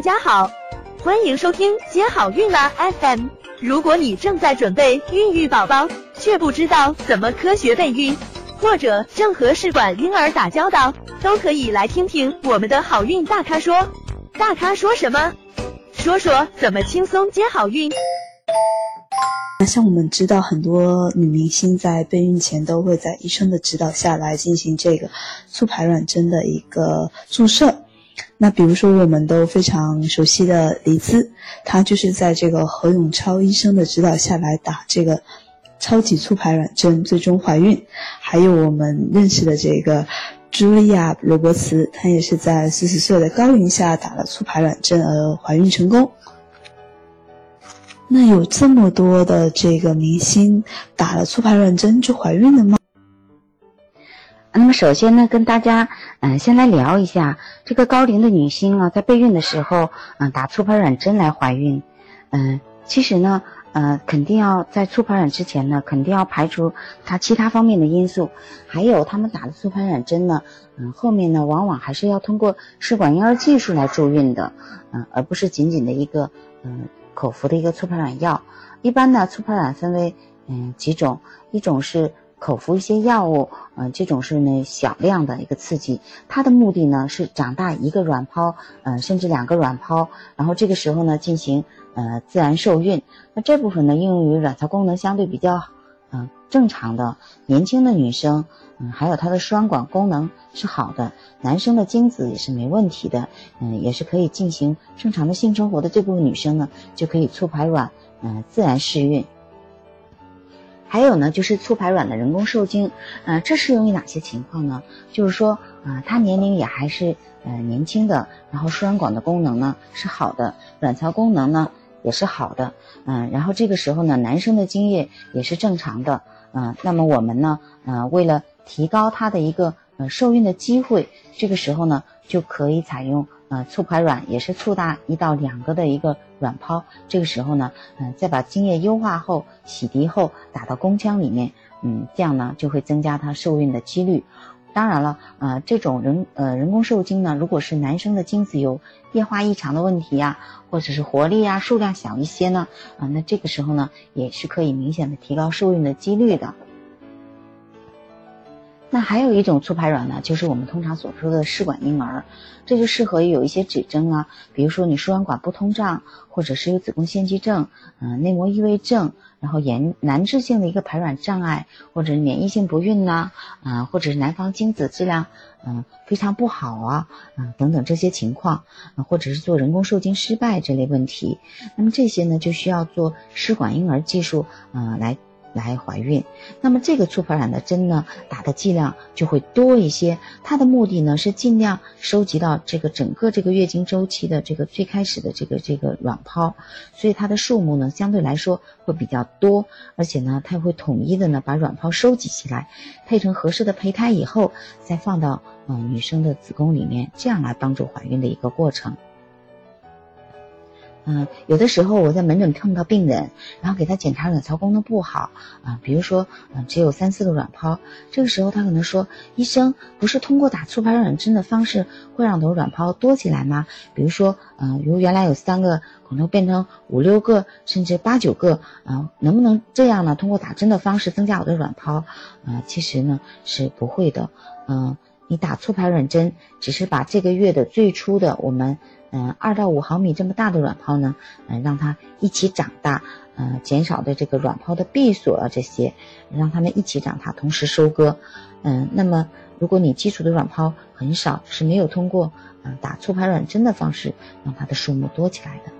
大家好，欢迎收听接好运啦 FM。如果你正在准备孕育宝宝，却不知道怎么科学备孕，或者正和试管婴儿打交道，都可以来听听我们的好运大咖说。大咖说什么？说说怎么轻松接好运。那像我们知道，很多女明星在备孕前都会在医生的指导下来进行这个促排卵针的一个注射。那比如说，我们都非常熟悉的黎姿，她就是在这个何永超医生的指导下来打这个超级促排卵针，最终怀孕。还有我们认识的这个茱莉亚·罗伯茨，她也是在四十岁的高龄下打了促排卵针而怀孕成功。那有这么多的这个明星打了促排卵针就怀孕了吗？那么首先呢，跟大家嗯先来聊一下这个高龄的女性啊，在备孕的时候嗯打促排卵针来怀孕，嗯其实呢呃肯定要在促排卵之前呢，肯定要排除它其他方面的因素，还有他们打的促排卵针呢，嗯后面呢往往还是要通过试管婴儿技术来助孕的，嗯而不是仅仅的一个嗯口服的一个促排卵药。一般呢促排卵分为嗯几种，一种是。口服一些药物，嗯，这种是呢小量的一个刺激，它的目的呢是长大一个卵泡，嗯，甚至两个卵泡，然后这个时候呢进行呃自然受孕。那这部分呢应用于卵巢功能相对比较嗯正常的年轻的女生，嗯，还有她的输卵管功能是好的，男生的精子也是没问题的，嗯，也是可以进行正常的性生活的这部分女生呢就可以促排卵，嗯，自然试孕。还有呢，就是促排卵的人工受精，呃，这适用于哪些情况呢？就是说，啊，他年龄也还是呃年轻的，然后输卵管的功能呢是好的，卵巢功能呢也是好的，嗯，然后这个时候呢，男生的精液也是正常的，嗯，那么我们呢，呃，为了提高他的一个呃受孕的机会，这个时候呢，就可以采用。呃，促排卵也是促大一到两个的一个卵泡，这个时候呢，嗯，再把精液优化后、洗涤后打到宫腔里面，嗯，这样呢就会增加它受孕的几率。当然了，呃，这种人呃人工受精呢，如果是男生的精子有液化异常的问题呀，或者是活力呀、数量小一些呢，啊，那这个时候呢，也是可以明显的提高受孕的几率的。那还有一种促排卵呢，就是我们通常所说的试管婴儿，这就适合于有一些指征啊，比如说你输卵管不通畅，或者是有子宫腺肌症，嗯，内膜异位症，然后炎难治性的一个排卵障碍，或者是免疫性不孕呐，啊，或者是男方精子质量嗯非常不好啊，啊等等这些情况，啊，或者是做人工受精失败这类问题，那么这些呢就需要做试管婴儿技术，嗯来。来怀孕，那么这个促排卵的针呢，打的剂量就会多一些。它的目的呢是尽量收集到这个整个这个月经周期的这个最开始的这个这个卵泡，所以它的数目呢相对来说会比较多，而且呢它会统一的呢把卵泡收集起来，配成合适的胚胎以后，再放到嗯女生的子宫里面，这样来帮助怀孕的一个过程。嗯，有的时候我在门诊碰到病人，然后给他检查卵巢功能不好啊，比如说嗯只有三四个卵泡，这个时候他可能说，医生不是通过打促排卵针的方式会让我的卵泡多起来吗？比如说嗯，如原来有三个，可能变成五六个，甚至八九个啊，能不能这样呢？通过打针的方式增加我的卵泡？啊，其实呢是不会的，嗯，你打促排卵针只是把这个月的最初的我们。嗯，二到五毫米这么大的卵泡呢，嗯，让它一起长大，嗯，减少的这个卵泡的闭锁啊这些，让它们一起长大，同时收割，嗯，那么如果你基础的卵泡很少，是没有通过嗯打促排卵针的方式让它的数目多起来的。